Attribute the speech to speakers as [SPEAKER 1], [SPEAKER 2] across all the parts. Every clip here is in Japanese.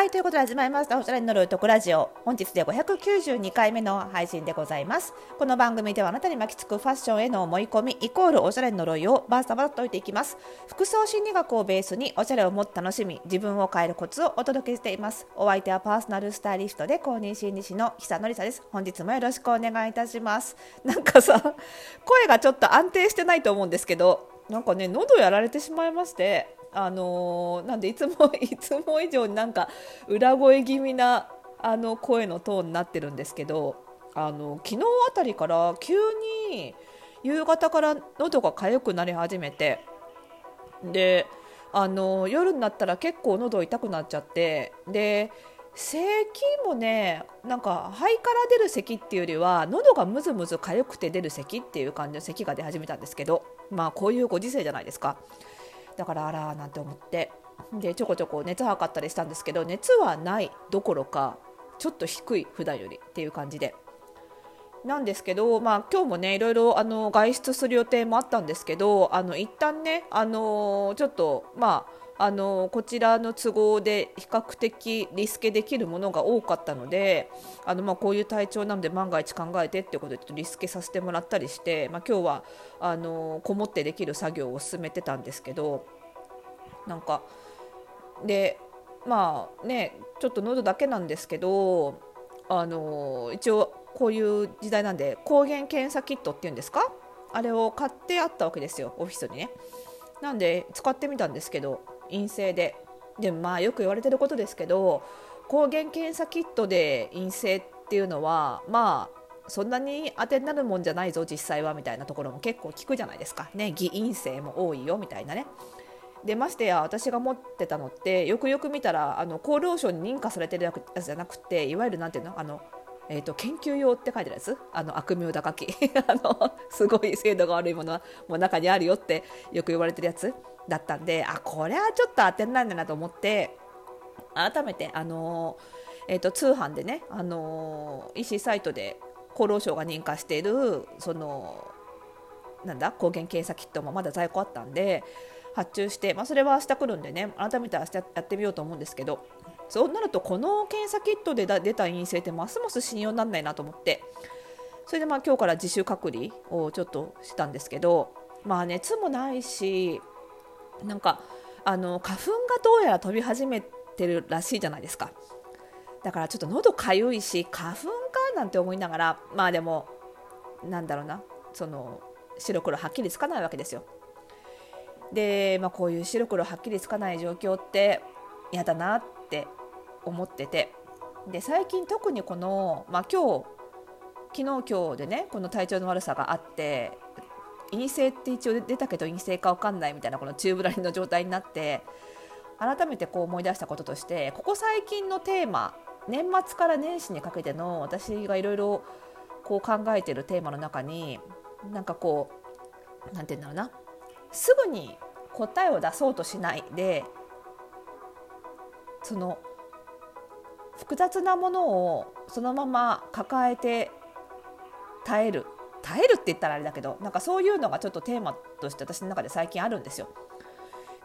[SPEAKER 1] はいということで始まりました。おしゃれに乗るトクラジオ。本日で592回目の配信でございます。この番組ではあなたに巻きつくファッションへの思い込みイコールおしゃれの呪いをバーサバッと解いていきます。服装心理学をベースにおしゃれをもっと楽しみ自分を変えるコツをお届けしています。お相手はパーソナルスタイリストで公認心理師の久典沙です。本日もよろしくお願いいたします。なんかさ声がちょっと安定してないと思うんですけどなんかね喉やられてしまいまして。あのー、なんでいつもいつも以上になんか裏声気味なあの声のトーンになってるんですけどあの昨日あたりから急に夕方から喉が痒くなり始めてであの夜になったら結構喉痛くなっちゃってで咳もねなんか肺から出る咳っていうよりは喉がムズムズ痒くて出る咳っていう感じの咳が出始めたんですけどまあこういうご時世じゃないですか。だからあらなんて思って。でちょこちょこ熱測ったりしたんですけど熱はないどころかちょっと低い普段よりっていう感じで。なんですけど、まあ、今日もねいろいろあの外出する予定もあったんですけどあの一旦ねあのちょっとまああのこちらの都合で比較的リスケできるものが多かったのであの、まあ、こういう体調なので万が一考えてっていうことでちょっとリスケさせてもらったりして、まあ、今日はあのこもってできる作業を進めてたんですけどなんかでまあねちょっと喉だけなんですけどあの一応こういう時代なんで抗原検査キットっていうんですか？あれを買ってあったわけですよオフィスにね。なんで使ってみたんですけど陰性で。でまあよく言われてることですけど抗原検査キットで陰性っていうのはまあそんなに当てになるもんじゃないぞ実際はみたいなところも結構聞くじゃないですか。ね偽陰性も多いよみたいなね。でましてや私が持ってたのってよくよく見たらあの厚労省に認可されてるやつじゃなくていわゆるなんていうのあのえーと、研究用って書いてるやつ？あの悪名高き。あのすごい精度が悪いものはもう中にあるよってよく言われてるやつ？だったんであこれはちょっと当てになるんだなと思って改めて、あの、えーと、通販でね、あの、EC サイトで厚労省が認可しているそのなんだ？抗原検査キットもまだ在庫あったんで発注して、まあ、それは明日来るんでね改めて明日やってみようと思うんですけどそうなるとこの検査キットで出た陰性ってますます信用にならないなと思って。それでまあ今日から自主隔離をちょっとしたんですけどまあ熱もないしなんかあの花粉がどうやら飛び始めてるらしいじゃないですか。だからちょっと喉かゆいし花粉かなんて思いながらまあでもなんだろうなその白黒はっきりつかないわけですよ。で、まあ、こういう白黒はっきりつかない状況って嫌だなって思ってて。で最近特にこの、まあ、今日昨日今日でねこの体調の悪さがあって陰性って一応出たけど陰性か分かんないみたいなこの宙ぶらりの状態になって改めてこう思い出したこととしてここ最近のテーマ年末から年始にかけての私がいろいろ考えてるテーマの中になんかこう何て言うんだろうなすぐに答えを出そうとしないでその複雑なものをそのまま抱えて耐える耐えるって言ったらあれだけどなんかそういうのがちょっとテーマとして私の中で最近あるんですよ。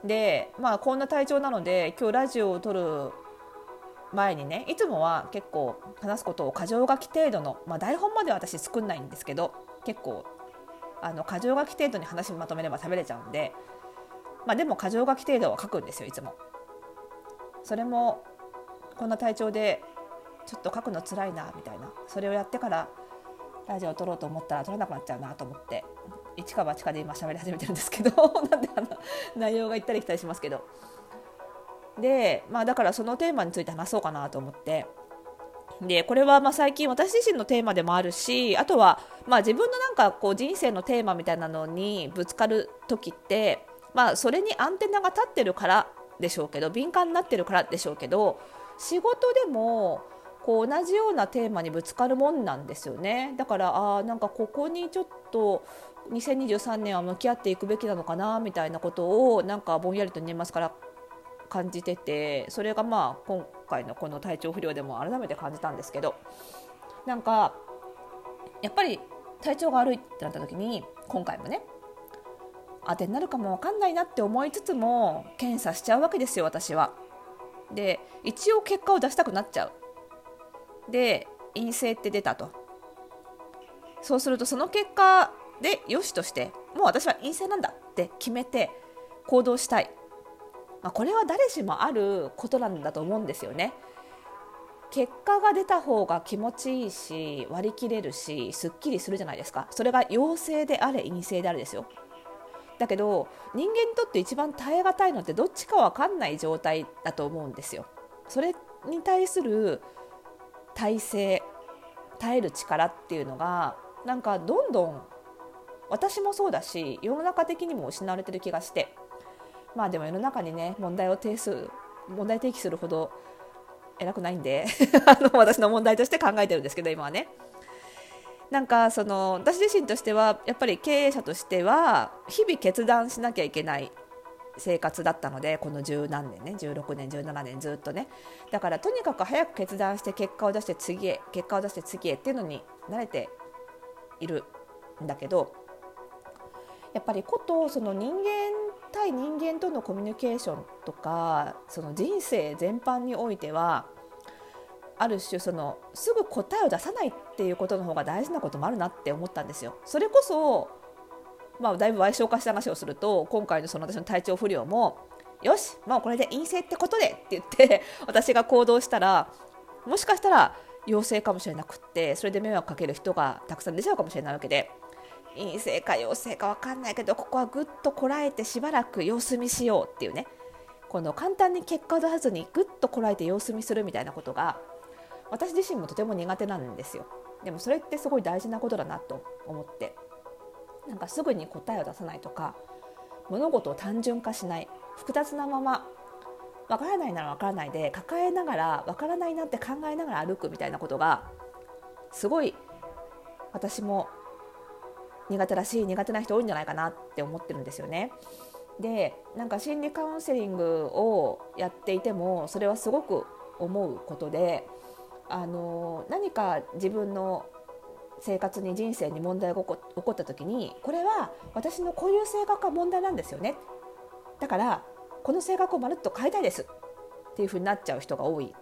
[SPEAKER 1] でまあこんな体調なので今日ラジオを撮る前にねいつもは結構話すことを箇条書き程度の、まあ、台本までは私作んないんですけど結構あの箇条書き程度に話まとめれば喋れちゃうんで、まあ、でも箇条書き程度は書くんですよいつも。それもこんな体調でちょっと書くの辛いなみたいな。それをやってからラジオを撮ろうと思ったら撮らなくなっちゃうなと思って一か八かで今喋り始めてるんですけど なんであの内容が行ったり来たりしますけど。でまあだからそのテーマについて話そうかなと思って。でこれはまあ最近私自身のテーマでもあるしあとはまあ自分のなんかこう人生のテーマみたいなのにぶつかる時ってまあそれにアンテナが立ってるからでしょうけど敏感になってるからでしょうけど仕事でもこう同じようなテーマにぶつかるもんなんですよねだからあなんかここにちょっと2023年は向き合っていくべきなのかなみたいなことをなんかぼんやりと年末から感じててそれがまあ今回のこの体調不良でも改めて感じたんですけどなんかやっぱり体調が悪いってなった時に今回もね当てになるかも分かんないなって思いつつも検査しちゃうわけですよ私は。で一応結果を出したくなっちゃう。で陰性って出たと。そうするとその結果でよしとしてもう私は陰性なんだって決めて行動したい、まあ、これは誰しもあることなんだと思うんですよね。結果が出た方が気持ちいいし割り切れるしすっきりするじゃないですか。それが陽性であれ陰性であれですよ。だけど人間にとって一番耐え難いのってどっちか分かんない状態だと思うんですよそれに対する耐性耐える力っていうのがなんかどんどん私もそうだし世の中的にも失われてる気がしてまあでも世の中にね問題を提出問題提起するほど偉くないんで あの私の問題として考えてるんですけど今はね。なんかその私自身としてはやっぱり経営者としては日々決断しなきゃいけない生活だったのでこの十何年ね16年17年ずっとね。だからとにかく早く決断して結果を出して次へ結果を出して次へっていうのに慣れているんだけどやっぱりことその人間対人間とのコミュニケーションとかその人生全般においてはある種そのすぐ答えを出さないっていうことの方が大事なこともあるなって思ったんですよ。それこそまあ、だいぶ賠償化した話をすると今回のその私の体調不良もよしもうこれで陰性ってことでって言って 私が行動したらもしかしたら陽性かもしれなくってそれで迷惑かける人がたくさん出ちゃうかもしれないわけで陰性か陽性か分かんないけどここはぐっとこらえてしばらく様子見しようっていうねこの簡単に結果を出さずにぐっとこらえて様子見するみたいなことが私自身もとても苦手なんですよでもそれってすごい大事なことだなと思ってなんかすぐに答えを出さないとか物事を単純化しない複雑なまま分からないなら分からないで抱えながら分からないなって考えながら歩くみたいなことがすごい私も苦手らしい苦手な人多いんじゃないかなって思ってるんですよね。でなんか心理カウンセリングをやっていてもそれはすごく思うことであの何か自分の生活に人生に問題が起こった時にこれは私のこういう性格が問題なんですよねだからこの性格をまるっと変えたいですっていうふうになっちゃう人が多い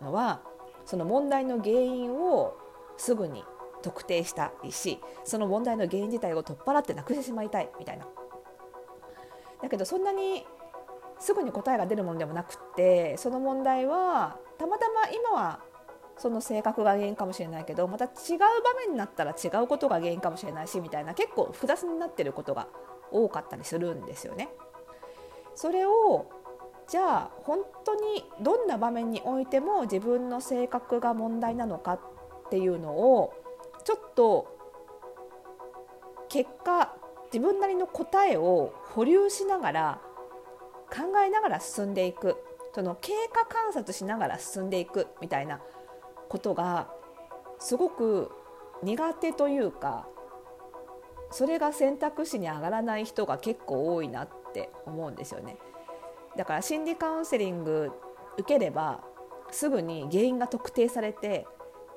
[SPEAKER 1] のはその問題の原因をすぐに特定したいしその問題の原因自体を取っ払ってなくしてしまいたいみたいな。だけどそんなにすぐに答えが出るものでもなくってその問題はたまたま今はその性格が原因かもしれないけどまた違う場面になったら違うことが原因かもしれないしみたいな結構複雑になってることが多かったりするんですよね。それをじゃあ本当にどんな場面においても自分の性格が問題なのかっていうのをちょっと結果自分なりの答えを保留しながら考えながら進んでいくその経過観察しながら進んでいくみたいなことがすごく苦手というかそれが選択肢に上がらない人が結構多いなって思うんですよね。だから心理カウンセリング受ければすぐに原因が特定されて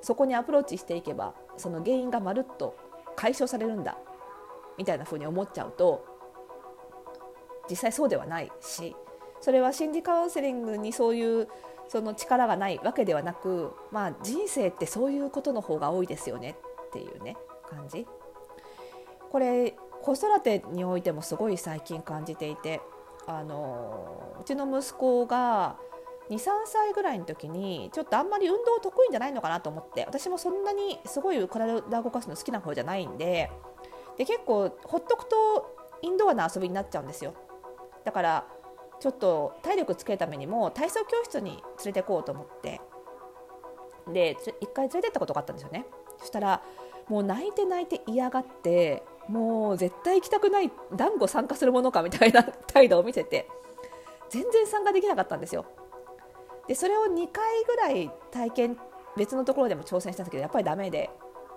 [SPEAKER 1] そこにアプローチしていけばその原因がまるっと解消されるんだみたいな風に思っちゃうと実際そうではないしそれは心理カウンセリングにそういうその力がないわけではなく、まあ、人生ってそういうことの方が多いですよねっていうね感じ。これ子育てにおいてもすごい最近感じていてあのうちの息子が23歳ぐらいの時にちょっとあんまり運動得意じゃないのかなと思って私もそんなにすごい体動かすの好きな方じゃないんでで結構ほっとくとインドアな遊びになっちゃうんですよ。だからちょっと体力つけるためにも体操教室に連れて行こうと思って。で一回連れてったことがあったんですよね。そしたらもう泣いて泣いて嫌がってもう絶対行きたくない団子参加するものかみたいな 態度を見せて全然参加できなかったんですよ。でそれを2回ぐらい体験別のところでも挑戦したんですけどやっぱりダメで。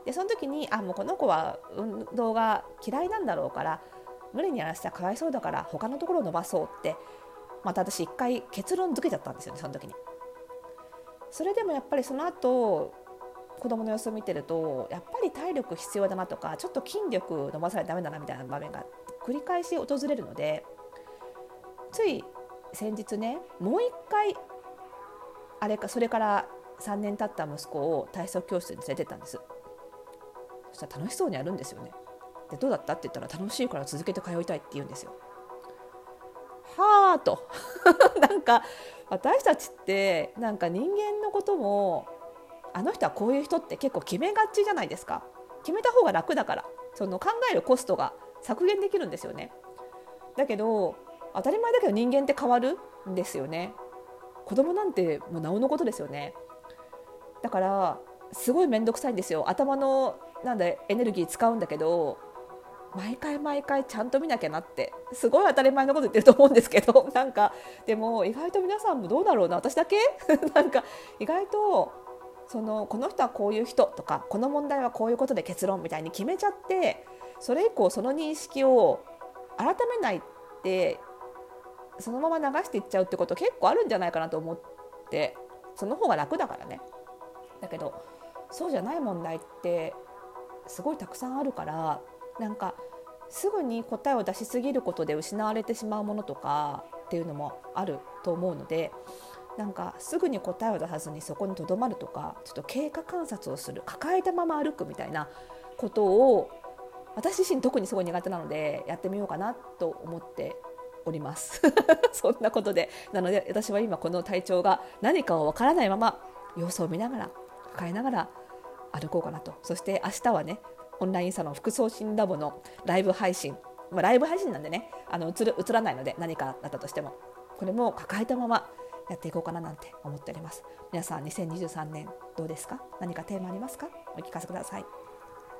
[SPEAKER 1] でその時にあもうこの子は運動が嫌いなんだろうから無理にやらせたらかわいそうだから他のところを伸ばそうってまた私一回結論付けちゃったんですよねその時に。それでもやっぱりその後子供の様子を見てるとやっぱり体力必要だなとかちょっと筋力伸ばさないとダメだなみたいな場面が繰り返し訪れるのでつい先日ねもう一回あれかそれから3年経った息子を体操教室に連れてったんです。そしたら楽しそうにやるんですよね。でどうだった？って言ったら楽しいから続けて通いたいって言うんですよ。はあと。なんか私たちってなんか人間のこともあの人はこういう人って結構決めがちじゃないですか。決めた方が楽だから。その考えるコストが削減できるんですよね。だけど当たり前だけど人間って変わるんですよね。子供なんてもうなおのことですよね。だからすごい面倒くさいんですよ。頭のなんだエネルギー使うんだけど毎回毎回ちゃんと見なきゃなってすごい当たり前のこと言ってると思うんですけど なんかでも意外と皆さんもどうだろうな私だけ？なんか意外とそのこの人はこういう人とかこの問題はこういうことで結論みたいに決めちゃってそれ以降その認識を改めないってそのまま流していっちゃうってこと結構あるんじゃないかなと思ってその方が楽だからね。だけどそうじゃない問題ってすごいたくさんあるからなんかすぐに答えを出しすぎることで失われてしまうものとかっていうのもあると思うのでなんかすぐに答えを出さずにそこにとどまるとかちょっと経過観察をする抱えたまま歩くみたいなことを私自身特にすごい苦手なのでやってみようかなと思っております。そんなことで。なので私は今この体調が何かをわからないまま様子を見ながら抱えながら歩こうかなと。そして明日はねオンラインサロン副送信ラボのライブ配信、まあ、ライブ配信なんでねあの映る映らないので何かだったとしても。これも抱えたままやっていこうかななんて思っております。皆さん2023年どうですか？何かテーマありますか？お聞かせください。